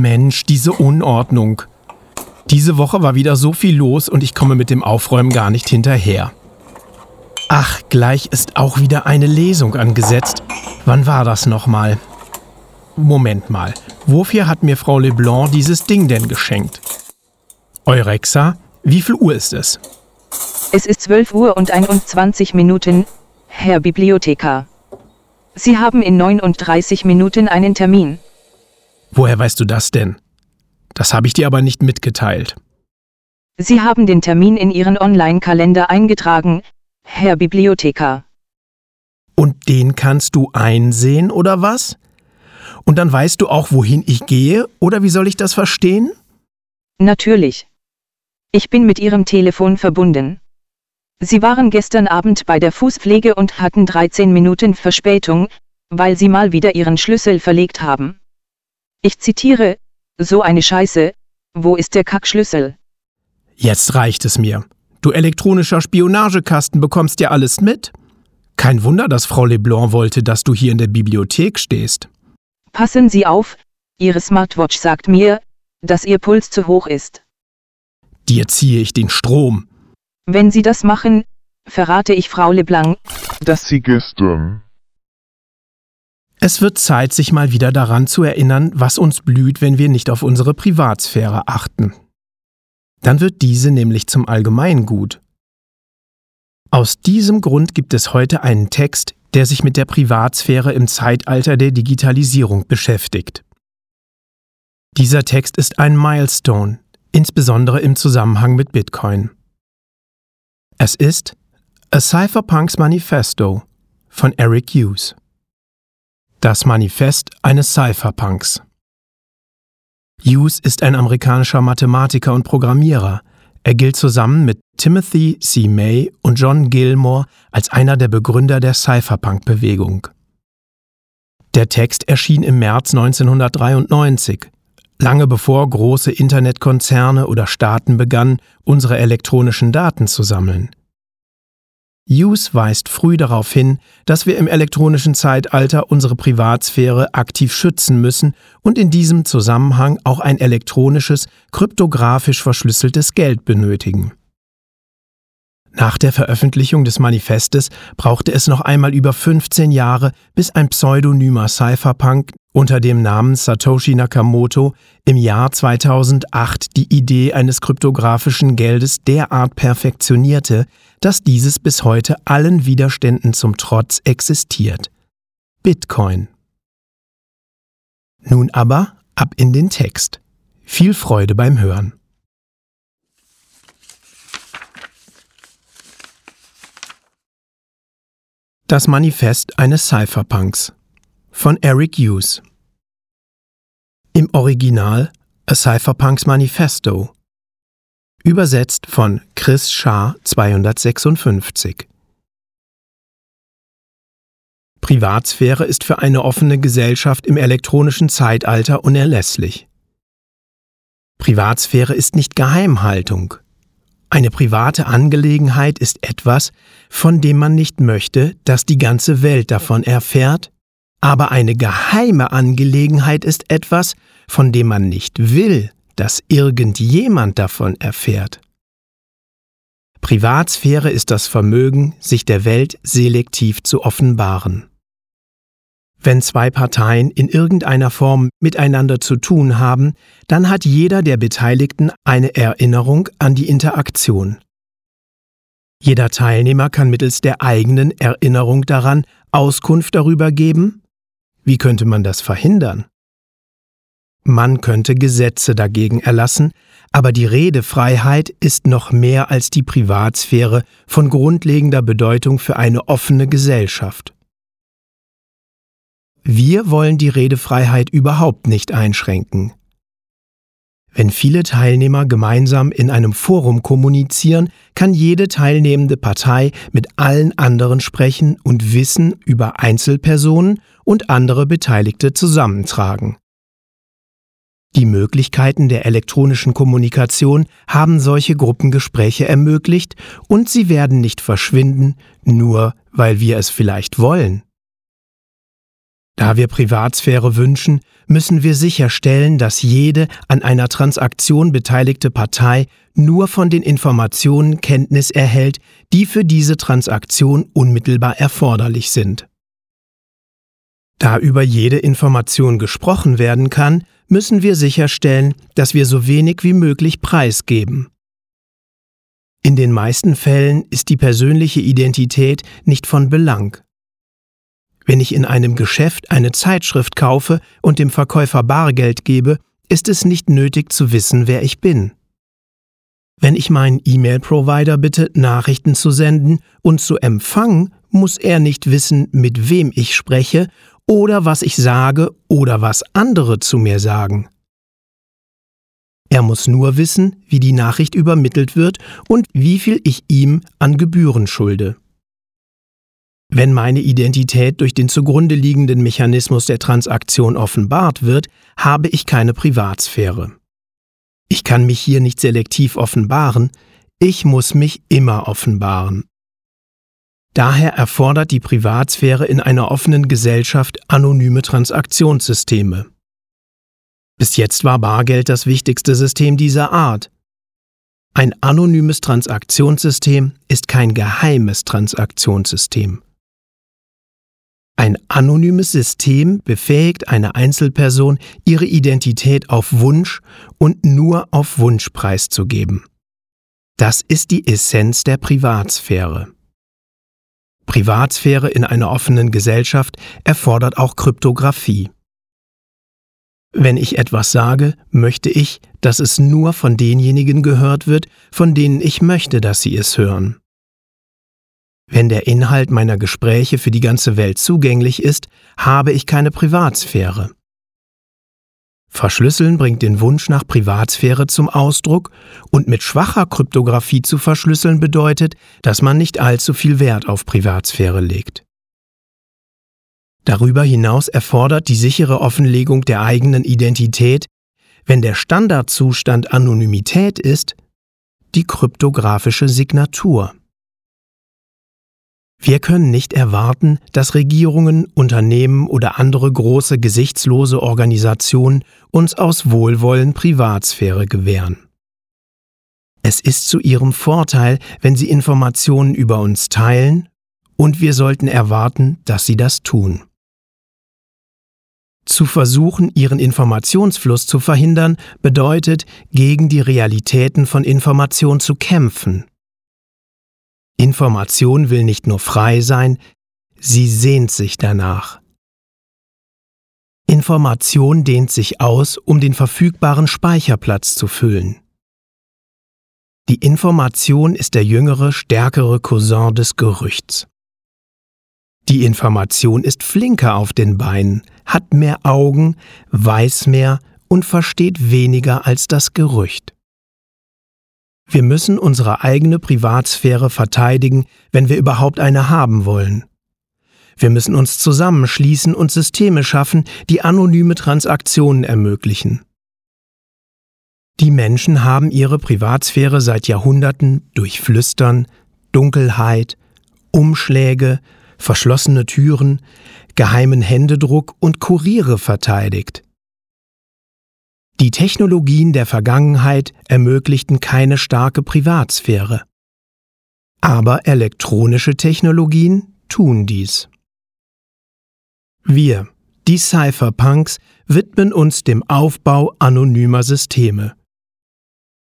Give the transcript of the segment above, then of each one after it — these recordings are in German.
Mensch, diese Unordnung. Diese Woche war wieder so viel los und ich komme mit dem Aufräumen gar nicht hinterher. Ach, gleich ist auch wieder eine Lesung angesetzt. Wann war das nochmal? Moment mal, wofür hat mir Frau Leblanc dieses Ding denn geschenkt? Eurexa, wie viel Uhr ist es? Es ist 12 Uhr und 21 Minuten, Herr Bibliothekar. Sie haben in 39 Minuten einen Termin. Woher weißt du das denn? Das habe ich dir aber nicht mitgeteilt. Sie haben den Termin in Ihren Online-Kalender eingetragen, Herr Bibliothekar. Und den kannst du einsehen, oder was? Und dann weißt du auch, wohin ich gehe, oder wie soll ich das verstehen? Natürlich. Ich bin mit Ihrem Telefon verbunden. Sie waren gestern Abend bei der Fußpflege und hatten 13 Minuten Verspätung, weil Sie mal wieder Ihren Schlüssel verlegt haben. Ich zitiere, so eine Scheiße, wo ist der Kackschlüssel? Jetzt reicht es mir. Du elektronischer Spionagekasten bekommst ja alles mit. Kein Wunder, dass Frau Leblanc wollte, dass du hier in der Bibliothek stehst. Passen Sie auf, Ihre Smartwatch sagt mir, dass Ihr Puls zu hoch ist. Dir ziehe ich den Strom. Wenn Sie das machen, verrate ich Frau Leblanc, dass sie gestern Es wird Zeit, sich mal wieder daran zu erinnern, was uns blüht, wenn wir nicht auf unsere Privatsphäre achten. Dann wird diese nämlich zum Allgemeingut. Aus diesem Grund gibt es heute einen Text, der sich mit der Privatsphäre im Zeitalter der Digitalisierung beschäftigt. Dieser Text ist ein Milestone, insbesondere im Zusammenhang mit Bitcoin. Es ist A Cypherpunks Manifesto von Eric Hughes. Das Manifest eines Cypherpunks. Hughes ist ein amerikanischer Mathematiker und Programmierer. Er gilt zusammen mit Timothy C. May und John Gilmore als einer der Begründer der Cypherpunk-Bewegung. Der Text erschien im März 1993, lange bevor große Internetkonzerne oder Staaten begannen, unsere elektronischen Daten zu sammeln. Hughes weist früh darauf hin, dass wir im elektronischen Zeitalter unsere Privatsphäre aktiv schützen müssen und in diesem Zusammenhang auch ein elektronisches, kryptografisch verschlüsseltes Geld benötigen. Nach der Veröffentlichung des Manifestes brauchte es noch einmal über 15 Jahre, bis ein pseudonymer Cypherpunk unter dem Namen Satoshi Nakamoto im Jahr 2008 die Idee eines kryptografischen Geldes derart perfektionierte, dass dieses bis heute allen Widerständen zum Trotz existiert. Bitcoin. Nun aber ab in den Text. Viel Freude beim Hören. Das Manifest eines Cypherpunks von Eric Hughes. Im Original A Cypherpunks Manifesto. Übersetzt von Chris Schaar 256. Privatsphäre ist für eine offene Gesellschaft im elektronischen Zeitalter unerlässlich. Privatsphäre ist nicht Geheimhaltung. Eine private Angelegenheit ist etwas, von dem man nicht möchte, dass die ganze Welt davon erfährt, aber eine geheime Angelegenheit ist etwas, von dem man nicht will, dass irgendjemand davon erfährt. Privatsphäre ist das Vermögen, sich der Welt selektiv zu offenbaren. Wenn zwei Parteien in irgendeiner Form miteinander zu tun haben, dann hat jeder der Beteiligten eine Erinnerung an die Interaktion. Jeder Teilnehmer kann mittels der eigenen Erinnerung daran Auskunft darüber geben. Wie könnte man das verhindern? Man könnte Gesetze dagegen erlassen, aber die Redefreiheit ist noch mehr als die Privatsphäre von grundlegender Bedeutung für eine offene Gesellschaft. Wir wollen die Redefreiheit überhaupt nicht einschränken. Wenn viele Teilnehmer gemeinsam in einem Forum kommunizieren, kann jede teilnehmende Partei mit allen anderen sprechen und Wissen über Einzelpersonen und andere Beteiligte zusammentragen. Die Möglichkeiten der elektronischen Kommunikation haben solche Gruppengespräche ermöglicht und sie werden nicht verschwinden, nur weil wir es vielleicht wollen. Da wir Privatsphäre wünschen, müssen wir sicherstellen, dass jede an einer Transaktion beteiligte Partei nur von den Informationen Kenntnis erhält, die für diese Transaktion unmittelbar erforderlich sind. Da über jede Information gesprochen werden kann, müssen wir sicherstellen, dass wir so wenig wie möglich preisgeben. In den meisten Fällen ist die persönliche Identität nicht von Belang. Wenn ich in einem Geschäft eine Zeitschrift kaufe und dem Verkäufer Bargeld gebe, ist es nicht nötig zu wissen, wer ich bin. Wenn ich meinen E-Mail-Provider bitte, Nachrichten zu senden und zu empfangen, muss er nicht wissen, mit wem ich spreche oder was ich sage oder was andere zu mir sagen. Er muss nur wissen, wie die Nachricht übermittelt wird und wie viel ich ihm an Gebühren schulde. Wenn meine Identität durch den zugrunde liegenden Mechanismus der Transaktion offenbart wird, habe ich keine Privatsphäre. Ich kann mich hier nicht selektiv offenbaren, ich muss mich immer offenbaren. Daher erfordert die Privatsphäre in einer offenen Gesellschaft anonyme Transaktionssysteme. Bis jetzt war Bargeld das wichtigste System dieser Art. Ein anonymes Transaktionssystem ist kein geheimes Transaktionssystem. Ein anonymes System befähigt eine Einzelperson, ihre Identität auf Wunsch und nur auf Wunsch preiszugeben. Das ist die Essenz der Privatsphäre. Privatsphäre in einer offenen Gesellschaft erfordert auch Kryptographie. Wenn ich etwas sage, möchte ich, dass es nur von denjenigen gehört wird, von denen ich möchte, dass sie es hören. Wenn der Inhalt meiner Gespräche für die ganze Welt zugänglich ist, habe ich keine Privatsphäre. Verschlüsseln bringt den Wunsch nach Privatsphäre zum Ausdruck und mit schwacher Kryptographie zu verschlüsseln bedeutet, dass man nicht allzu viel Wert auf Privatsphäre legt. Darüber hinaus erfordert die sichere Offenlegung der eigenen Identität, wenn der Standardzustand Anonymität ist, die kryptografische Signatur. Wir können nicht erwarten, dass Regierungen, Unternehmen oder andere große gesichtslose Organisationen uns aus Wohlwollen Privatsphäre gewähren. Es ist zu ihrem Vorteil, wenn sie Informationen über uns teilen, und wir sollten erwarten, dass sie das tun. Zu versuchen, ihren Informationsfluss zu verhindern, bedeutet, gegen die Realitäten von Information zu kämpfen. Information will nicht nur frei sein, sie sehnt sich danach. Information dehnt sich aus, um den verfügbaren Speicherplatz zu füllen. Die Information ist der jüngere, stärkere Cousin des Gerüchts. Die Information ist flinker auf den Beinen, hat mehr Augen, weiß mehr und versteht weniger als das Gerücht. Wir müssen unsere eigene Privatsphäre verteidigen, wenn wir überhaupt eine haben wollen. Wir müssen uns zusammenschließen und Systeme schaffen, die anonyme Transaktionen ermöglichen. Die Menschen haben ihre Privatsphäre seit Jahrhunderten durch Flüstern, Dunkelheit, Umschläge, verschlossene Türen, geheimen Händedruck und Kuriere verteidigt. Die Technologien der Vergangenheit ermöglichten keine starke Privatsphäre. Aber elektronische Technologien tun dies. Wir, die Cypherpunks, widmen uns dem Aufbau anonymer Systeme.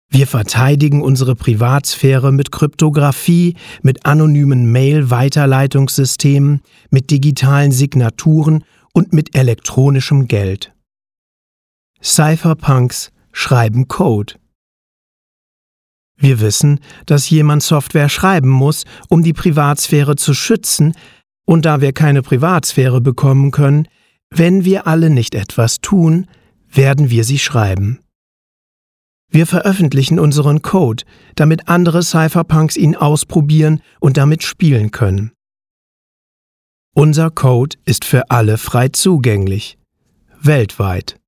Wir verteidigen unsere Privatsphäre mit Kryptographie, mit anonymen Mail-Weiterleitungssystemen, mit digitalen Signaturen und mit elektronischem Geld. Cypherpunks schreiben Code. Wir wissen, dass jemand Software schreiben muss, um die Privatsphäre zu schützen, und da wir keine Privatsphäre bekommen können, wenn wir alle nicht etwas tun, werden wir sie schreiben. Wir veröffentlichen unseren Code, damit andere Cypherpunks ihn ausprobieren und damit spielen können. Unser Code ist für alle frei zugänglich, weltweit.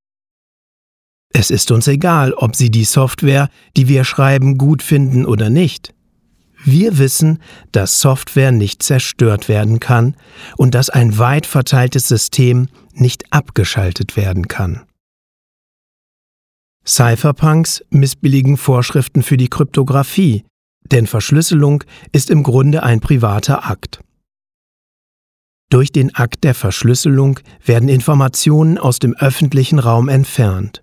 Es ist uns egal, ob Sie die Software, die wir schreiben, gut finden oder nicht. Wir wissen, dass Software nicht zerstört werden kann und dass ein weit verteiltes System nicht abgeschaltet werden kann. Cypherpunks missbilligen Vorschriften für die Kryptographie, denn Verschlüsselung ist im Grunde ein privater Akt. Durch den Akt der Verschlüsselung werden Informationen aus dem öffentlichen Raum entfernt.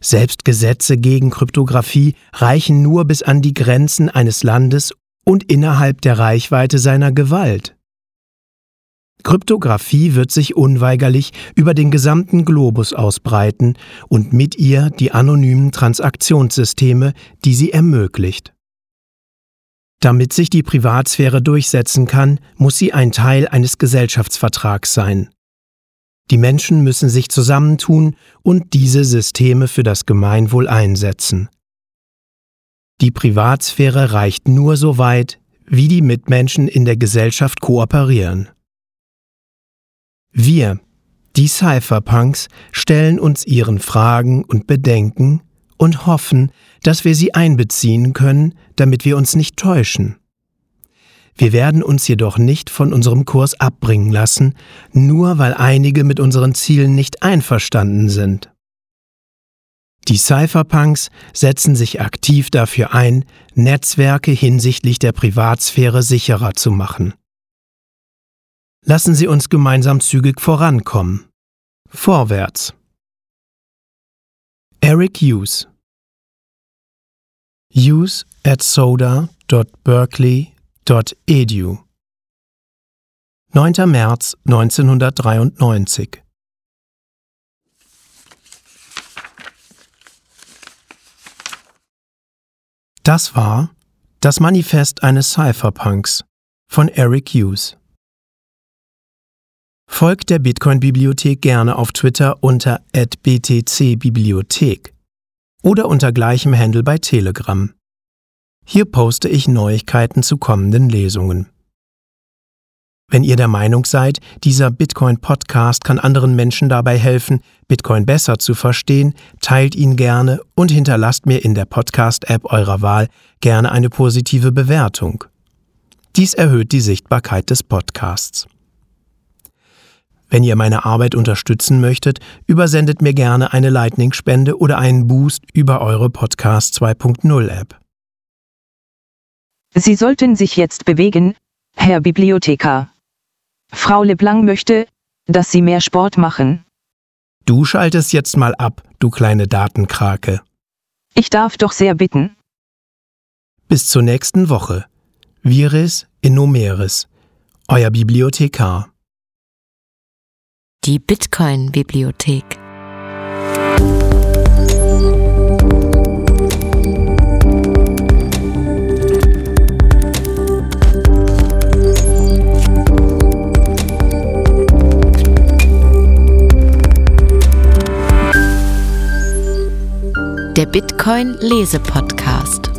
Selbst Gesetze gegen Kryptographie reichen nur bis an die Grenzen eines Landes und innerhalb der Reichweite seiner Gewalt. Kryptographie wird sich unweigerlich über den gesamten Globus ausbreiten und mit ihr die anonymen Transaktionssysteme, die sie ermöglicht. Damit sich die Privatsphäre durchsetzen kann, muss sie ein Teil eines Gesellschaftsvertrags sein. Die Menschen müssen sich zusammentun und diese Systeme für das Gemeinwohl einsetzen. Die Privatsphäre reicht nur so weit, wie die Mitmenschen in der Gesellschaft kooperieren. Wir, die Cypherpunks, stellen uns ihren Fragen und Bedenken und hoffen, dass wir sie einbeziehen können, damit wir uns nicht täuschen. Wir werden uns jedoch nicht von unserem Kurs abbringen lassen, nur weil einige mit unseren Zielen nicht einverstanden sind. Die Cypherpunks setzen sich aktiv dafür ein, Netzwerke hinsichtlich der Privatsphäre sicherer zu machen. Lassen Sie uns gemeinsam zügig vorankommen. Vorwärts. Eric Hughes Hughes at soda.berkeley Edu 9. März 1993 Das war das Manifest eines Cypherpunks von Eric Hughes. Folgt der Bitcoin-Bibliothek gerne auf Twitter unter @btcbibliothek oder unter gleichem Handle bei Telegram. Hier poste ich Neuigkeiten zu kommenden Lesungen. Wenn ihr der Meinung seid, dieser Bitcoin-Podcast kann anderen Menschen dabei helfen, Bitcoin besser zu verstehen, teilt ihn gerne und hinterlasst mir in der Podcast-App eurer Wahl gerne eine positive Bewertung. Dies erhöht die Sichtbarkeit des Podcasts. Wenn ihr meine Arbeit unterstützen möchtet, übersendet mir gerne eine Lightning-Spende oder einen Boost über eure Podcast 2.0 App. Sie sollten sich jetzt bewegen, Herr Bibliothekar. Frau LeBlanc möchte, dass Sie mehr Sport machen. Du schaltest jetzt mal ab, du kleine Datenkrake. Ich darf doch sehr bitten. Bis zur nächsten Woche. Viris Innumeris, euer Bibliothekar. Die Bitcoin-Bibliothek. Bitcoin Lese Podcast.